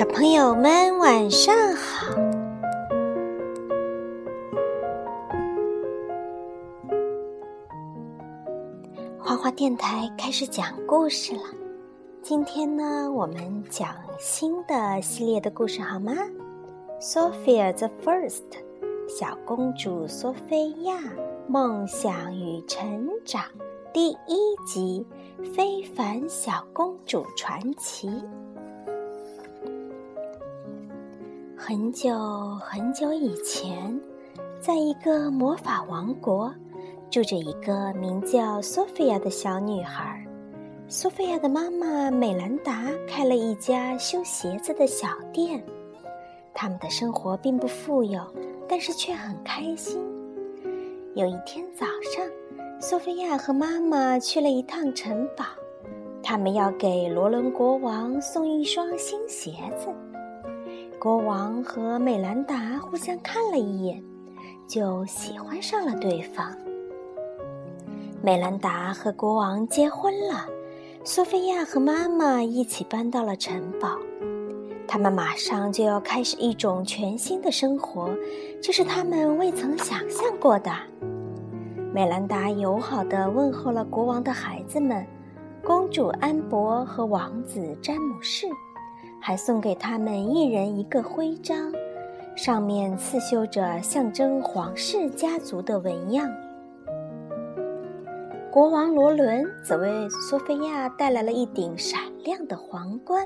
小朋友们晚上好！花花电台开始讲故事了。今天呢，我们讲新的系列的故事，好吗？Sophia the First，小公主索菲亚梦想与成长第一集《非凡小公主传奇》。很久很久以前，在一个魔法王国，住着一个名叫索菲亚的小女孩。索菲亚的妈妈美兰达开了一家修鞋子的小店。他们的生活并不富有，但是却很开心。有一天早上，索菲亚和妈妈去了一趟城堡，他们要给罗伦国王送一双新鞋子。国王和美兰达互相看了一眼，就喜欢上了对方。美兰达和国王结婚了，苏菲亚和妈妈一起搬到了城堡。他们马上就要开始一种全新的生活，这是他们未曾想象过的。美兰达友好地问候了国王的孩子们，公主安博和王子詹姆士。还送给他们一人一个徽章，上面刺绣着象征皇室家族的纹样。国王罗伦则为索菲亚带来了一顶闪亮的皇冠，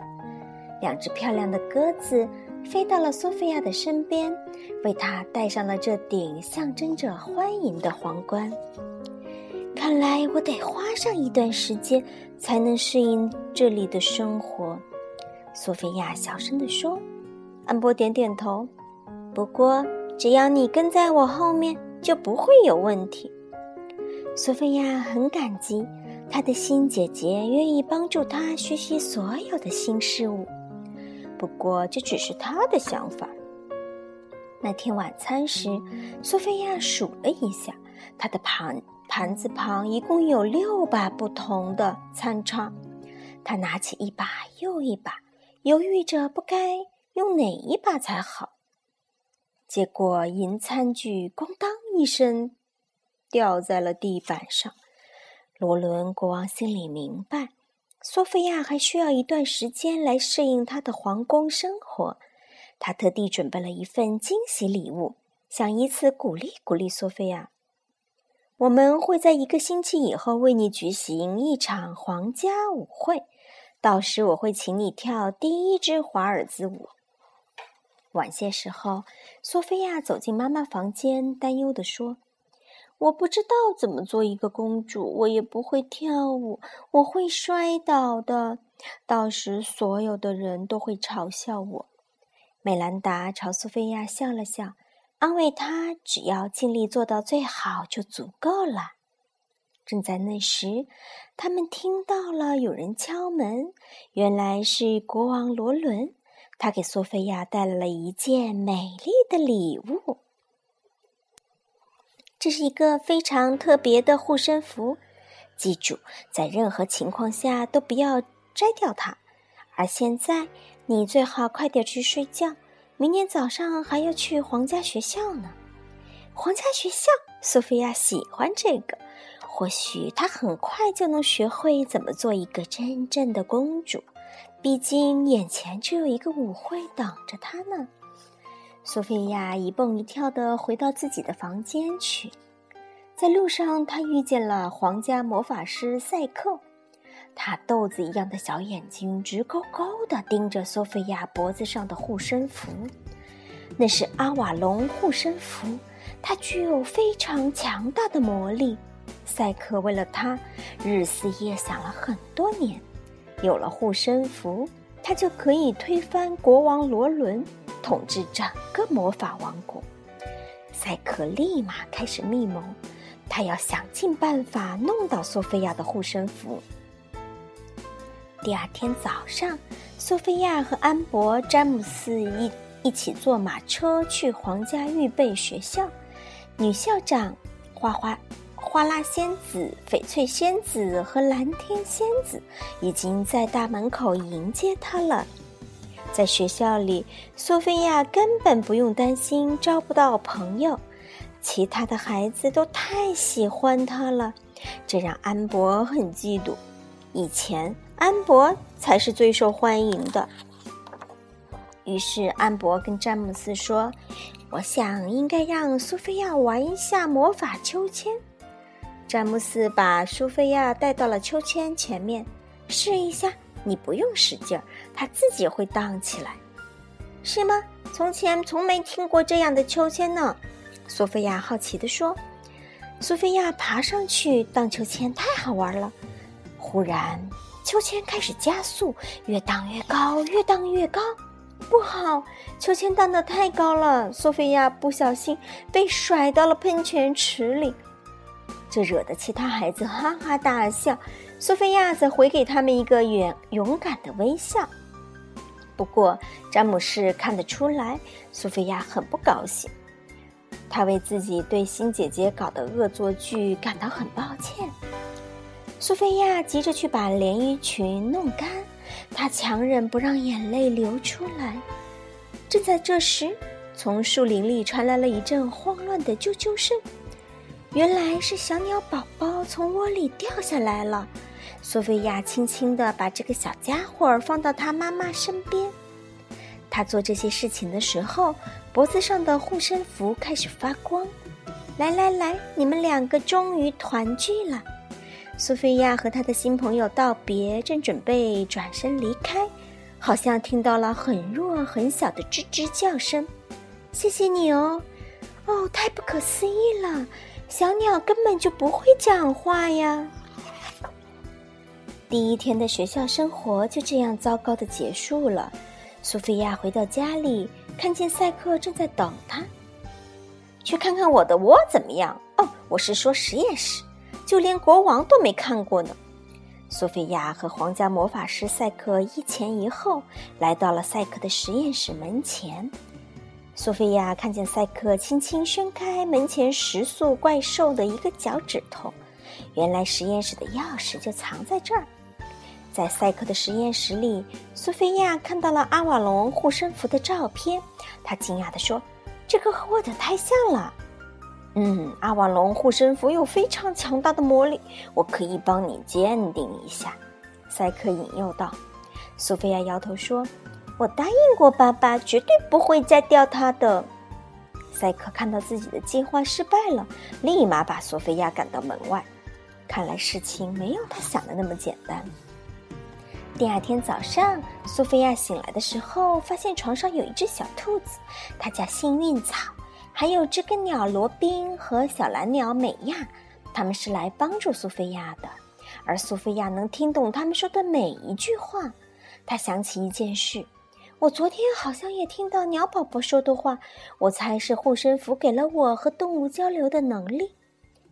两只漂亮的鸽子飞到了索菲亚的身边，为她戴上了这顶象征着欢迎的皇冠。看来我得花上一段时间才能适应这里的生活。索菲亚小声地说：“安波点点头。不过，只要你跟在我后面，就不会有问题。”索菲亚很感激她的新姐姐愿意帮助她学习所有的新事物。不过，这只是她的想法。那天晚餐时，索菲亚数了一下，她的盘盘子旁一共有六把不同的餐叉。她拿起一把又一把。犹豫着不该用哪一把才好，结果银餐具“咣当”一声掉在了地板上。罗伦国王心里明白，索菲亚还需要一段时间来适应她的皇宫生活。他特地准备了一份惊喜礼物，想以此鼓励鼓励索菲亚。我们会在一个星期以后为你举行一场皇家舞会。到时我会请你跳第一支华尔兹舞。晚些时候，索菲亚走进妈妈房间，担忧地说：“我不知道怎么做一个公主，我也不会跳舞，我会摔倒的。到时所有的人都会嘲笑我。”美兰达朝苏菲亚笑了笑，安慰她：“只要尽力做到最好就足够了。”正在那时，他们听到了有人敲门。原来是国王罗伦，他给索菲亚带来了一件美丽的礼物。这是一个非常特别的护身符，记住，在任何情况下都不要摘掉它。而现在，你最好快点去睡觉，明天早上还要去皇家学校呢。皇家学校，索菲亚喜欢这个。或许她很快就能学会怎么做一个真正的公主，毕竟眼前就有一个舞会等着她呢。索菲亚一蹦一跳地回到自己的房间去，在路上，她遇见了皇家魔法师赛克，他豆子一样的小眼睛直勾勾地盯着索菲亚脖子上的护身符，那是阿瓦隆护身符，它具有非常强大的魔力。赛克为了他，日思夜想了很多年。有了护身符，他就可以推翻国王罗伦，统治整个魔法王国。赛克立马开始密谋，他要想尽办法弄到索菲亚的护身符。第二天早上，索菲亚和安博、詹姆斯一一起坐马车去皇家预备学校，女校长花花。花拉仙子、翡翠仙子和蓝天仙子已经在大门口迎接他了。在学校里，苏菲亚根本不用担心招不到朋友，其他的孩子都太喜欢她了，这让安博很嫉妒。以前，安博才是最受欢迎的。于是，安博跟詹姆斯说：“我想应该让苏菲亚玩一下魔法秋千。”詹姆斯把苏菲亚带到了秋千前面，试一下。你不用使劲儿，它自己会荡起来，是吗？从前从没听过这样的秋千呢。苏菲亚好奇地说：“苏菲亚爬上去荡秋千，太好玩了。”忽然，秋千开始加速，越荡越高，越荡越高。不好，秋千荡得太高了，苏菲亚不小心被甩到了喷泉池里，这惹得其他孩子哈哈大笑。苏菲亚则回给他们一个勇勇敢的微笑。不过，詹姆士看得出来，苏菲亚很不高兴。他为自己对新姐姐搞的恶作剧感到很抱歉。苏菲亚急着去把连衣裙弄干，她强忍不让眼泪流出来。正在这时，从树林里传来了一阵慌乱的啾啾声，原来是小鸟宝宝从窝里掉下来了。索菲亚轻轻地把这个小家伙放到他妈妈身边。他做这些事情的时候，脖子上的护身符开始发光。来来来，你们两个终于团聚了。苏菲亚和她的新朋友道别，正准备转身离开，好像听到了很弱很小的吱吱叫声。谢谢你哦，哦，太不可思议了！小鸟根本就不会讲话呀。第一天的学校生活就这样糟糕的结束了。苏菲亚回到家里，看见赛克正在等她。去看看我的窝怎么样？哦，我是说实验室，就连国王都没看过呢。苏菲亚和皇家魔法师赛克一前一后来到了赛克的实验室门前。苏菲亚看见赛克轻轻伸开门前食宿怪兽的一个脚趾头，原来实验室的钥匙就藏在这儿。在赛克的实验室里，苏菲亚看到了阿瓦隆护身符的照片。她惊讶地说：“这个和我的太像了。”“嗯，阿瓦隆护身符有非常强大的魔力，我可以帮你鉴定一下。”赛克引诱道。苏菲亚摇头说：“我答应过爸爸，绝对不会再钓他的。”赛克看到自己的计划失败了，立马把苏菲亚赶到门外。看来事情没有他想的那么简单。第二天早上，苏菲亚醒来的时候，发现床上有一只小兔子，它叫幸运草；还有知更鸟罗宾和小蓝鸟美亚，他们是来帮助苏菲亚的。而苏菲亚能听懂他们说的每一句话。她想起一件事：我昨天好像也听到鸟宝宝说的话，我猜是护身符给了我和动物交流的能力。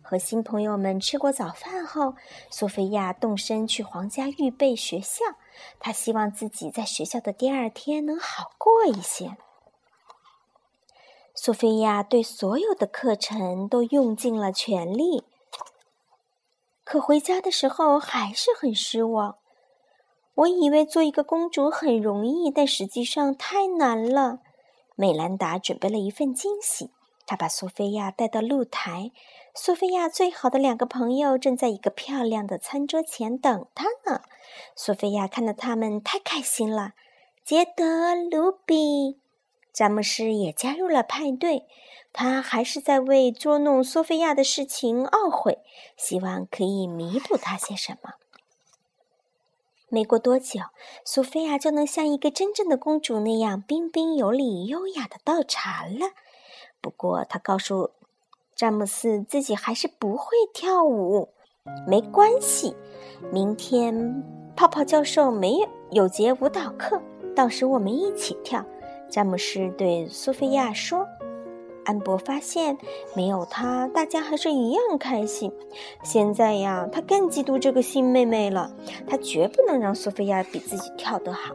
和新朋友们吃过早饭后，苏菲亚动身去皇家预备学校。她希望自己在学校的第二天能好过一些。苏菲亚对所有的课程都用尽了全力，可回家的时候还是很失望。我以为做一个公主很容易，但实际上太难了。美兰达准备了一份惊喜。他把苏菲亚带到露台，苏菲亚最好的两个朋友正在一个漂亮的餐桌前等她呢。苏菲亚看到他们太开心了。杰德、卢比、詹姆斯也加入了派对。他还是在为捉弄苏菲亚的事情懊悔，希望可以弥补他些什么。没过多久，苏菲亚就能像一个真正的公主那样彬彬有礼、优雅的倒茶了。不过，她告诉詹姆斯自己还是不会跳舞。没关系，明天泡泡教授没有有节舞蹈课，到时我们一起跳。詹姆斯对苏菲亚说：“安博发现没有他，大家还是一样开心。现在呀，他更嫉妒这个新妹妹了。他绝不能让苏菲亚比自己跳得好。”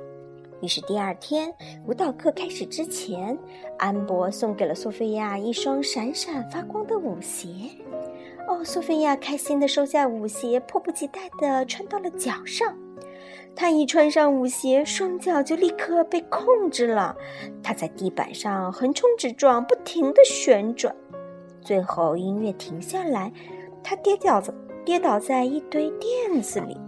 于是第二天舞蹈课开始之前，安博送给了苏菲亚一双闪闪发光的舞鞋。哦，苏菲亚开心地收下舞鞋，迫不及待地穿到了脚上。他一穿上舞鞋，双脚就立刻被控制了。他在地板上横冲直撞，不停地旋转。最后，音乐停下来，他跌倒在跌倒在一堆垫子里。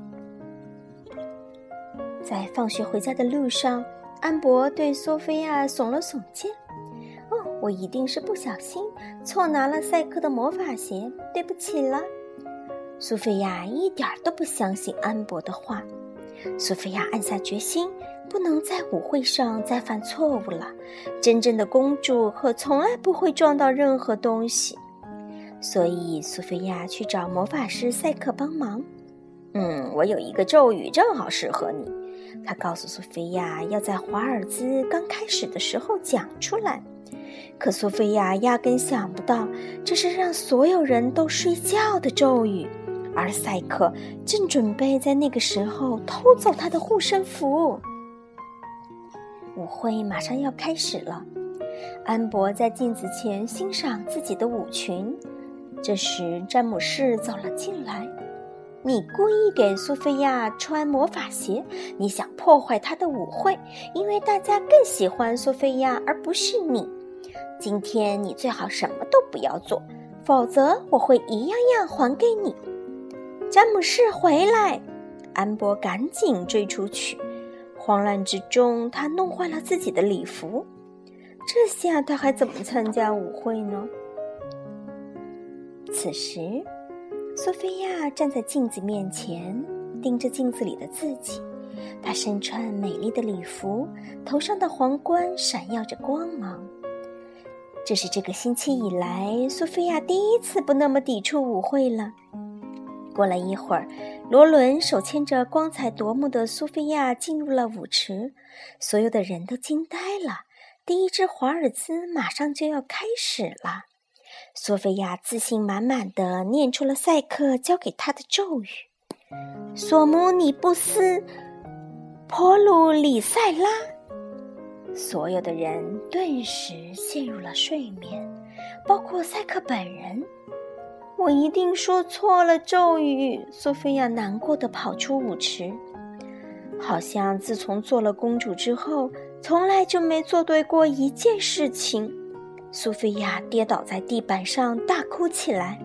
在放学回家的路上，安博对索菲亚耸了耸肩。“哦，我一定是不小心错拿了赛克的魔法鞋，对不起了。”苏菲亚一点都不相信安博的话。苏菲亚暗下决心，不能在舞会上再犯错误了。真正的公主可从来不会撞到任何东西。所以，苏菲亚去找魔法师赛克帮忙。嗯，我有一个咒语，正好适合你。他告诉苏菲亚，要在华尔兹刚开始的时候讲出来。可苏菲亚压根想不到，这是让所有人都睡觉的咒语。而赛克正准备在那个时候偷走他的护身符。舞会马上要开始了，安博在镜子前欣赏自己的舞裙。这时，詹姆士走了进来。“你故意给苏菲亚穿魔法鞋，你想破坏她的舞会，因为大家更喜欢苏菲亚而不是你。今天你最好什么都不要做，否则我会一样样还给你。”詹姆士回来，安博赶紧追出去。慌乱之中，他弄坏了自己的礼服。这下他还怎么参加舞会呢？此时，苏菲亚站在镜子面前，盯着镜子里的自己。她身穿美丽的礼服，头上的皇冠闪耀着光芒。这是这个星期以来，苏菲亚第一次不那么抵触舞会了。过了一会儿，罗伦手牵着光彩夺目的苏菲亚进入了舞池，所有的人都惊呆了。第一支华尔兹马上就要开始了。苏菲亚自信满满的念出了赛克教给她的咒语：“索姆尼布斯，普鲁里塞拉。”所有的人顿时陷入了睡眠，包括赛克本人。我一定说错了咒语。苏菲亚难过的跑出舞池，好像自从做了公主之后，从来就没做对过一件事情。苏菲亚跌倒在地板上，大哭起来，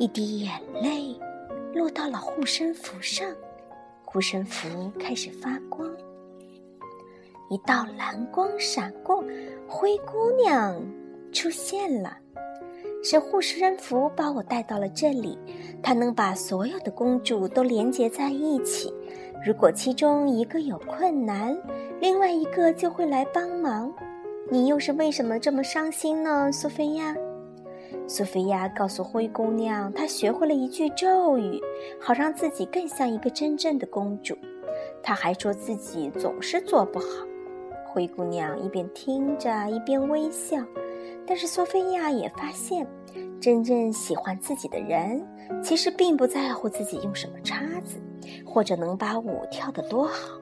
一滴眼泪落到了护身符上，护身符开始发光，一道蓝光闪过，灰姑娘出现了。是护身符把我带到了这里，它能把所有的公主都连接在一起。如果其中一个有困难，另外一个就会来帮忙。你又是为什么这么伤心呢，苏菲亚？苏菲亚告诉灰姑娘，她学会了一句咒语，好让自己更像一个真正的公主。她还说自己总是做不好。灰姑娘一边听着，一边微笑。但是索菲亚也发现，真正喜欢自己的人，其实并不在乎自己用什么叉子，或者能把舞跳得多好。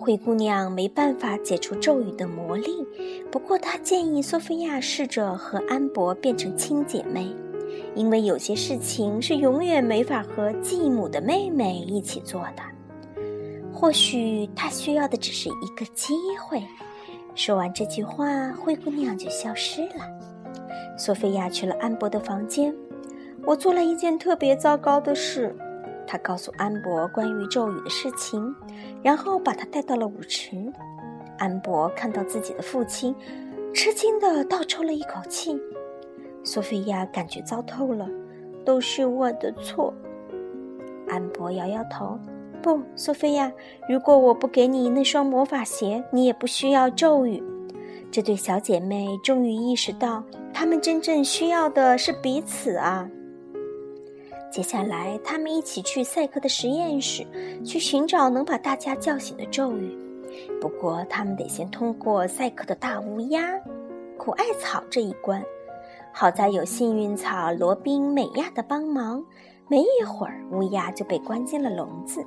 灰姑娘没办法解除咒语的魔力，不过她建议索菲亚试着和安博变成亲姐妹，因为有些事情是永远没法和继母的妹妹一起做的。或许她需要的只是一个机会。说完这句话，灰姑娘就消失了。索菲亚去了安博的房间。我做了一件特别糟糕的事。她告诉安博关于咒语的事情，然后把他带到了舞池。安博看到自己的父亲，吃惊地倒抽了一口气。索菲亚感觉糟透了，都是我的错。安博摇摇头。不，苏菲亚，如果我不给你那双魔法鞋，你也不需要咒语。这对小姐妹终于意识到，她们真正需要的是彼此啊。接下来，他们一起去赛克的实验室，去寻找能把大家叫醒的咒语。不过，他们得先通过赛克的大乌鸦苦艾草这一关。好在有幸运草罗宾美亚的帮忙，没一会儿，乌鸦就被关进了笼子。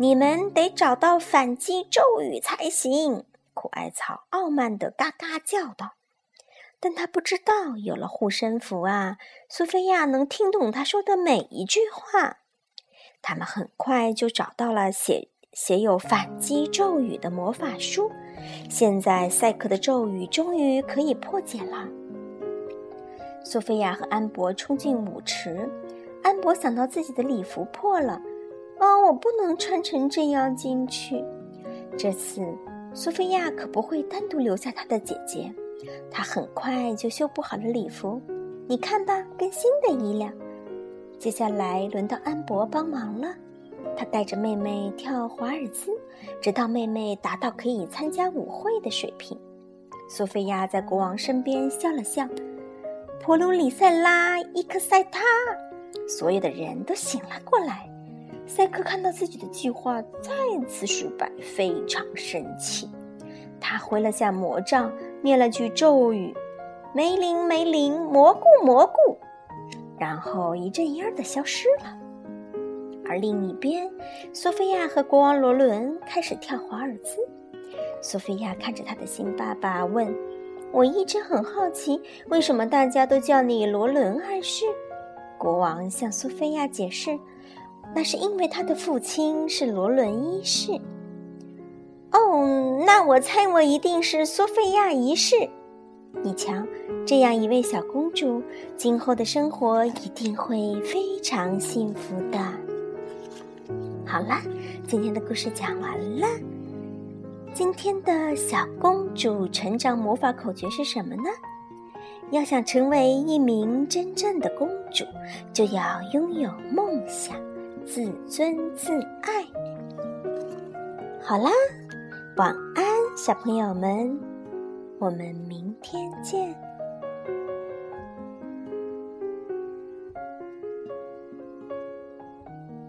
你们得找到反击咒语才行。苦艾草傲慢地嘎嘎叫道。但他不知道，有了护身符啊，苏菲亚能听懂他说的每一句话。他们很快就找到了写写有反击咒语的魔法书。现在赛克的咒语终于可以破解了。苏菲亚和安博冲进舞池，安博想到自己的礼服破了，哦，我不能穿成这样进去。这次苏菲亚可不会单独留下她的姐姐，她很快就修补好了礼服。你看吧，跟新的一样。接下来轮到安博帮忙了，他带着妹妹跳华尔兹，直到妹妹达到可以参加舞会的水平。苏菲亚在国王身边笑了笑。普鲁里塞拉伊克塞塔，所有的人都醒了过来。赛克看到自己的计划再次失败，非常生气。他挥了下魔杖，念了句咒语：“梅林梅林，蘑菇蘑菇。”然后一阵烟儿的消失了。而另一边，索菲亚和国王罗伦开始跳华尔兹。索菲亚看着他的新爸爸问：“我一直很好奇，为什么大家都叫你罗伦二世？”国王向苏菲亚解释：“那是因为他的父亲是罗伦一世。”哦，那我猜我一定是苏菲亚一世。你瞧，这样一位小公主，今后的生活一定会非常幸福的。好了，今天的故事讲完了。今天的小公主成长魔法口诀是什么呢？要想成为一名真正的公主，就要拥有梦想，自尊自爱。好啦，晚安，小朋友们。我们明天见。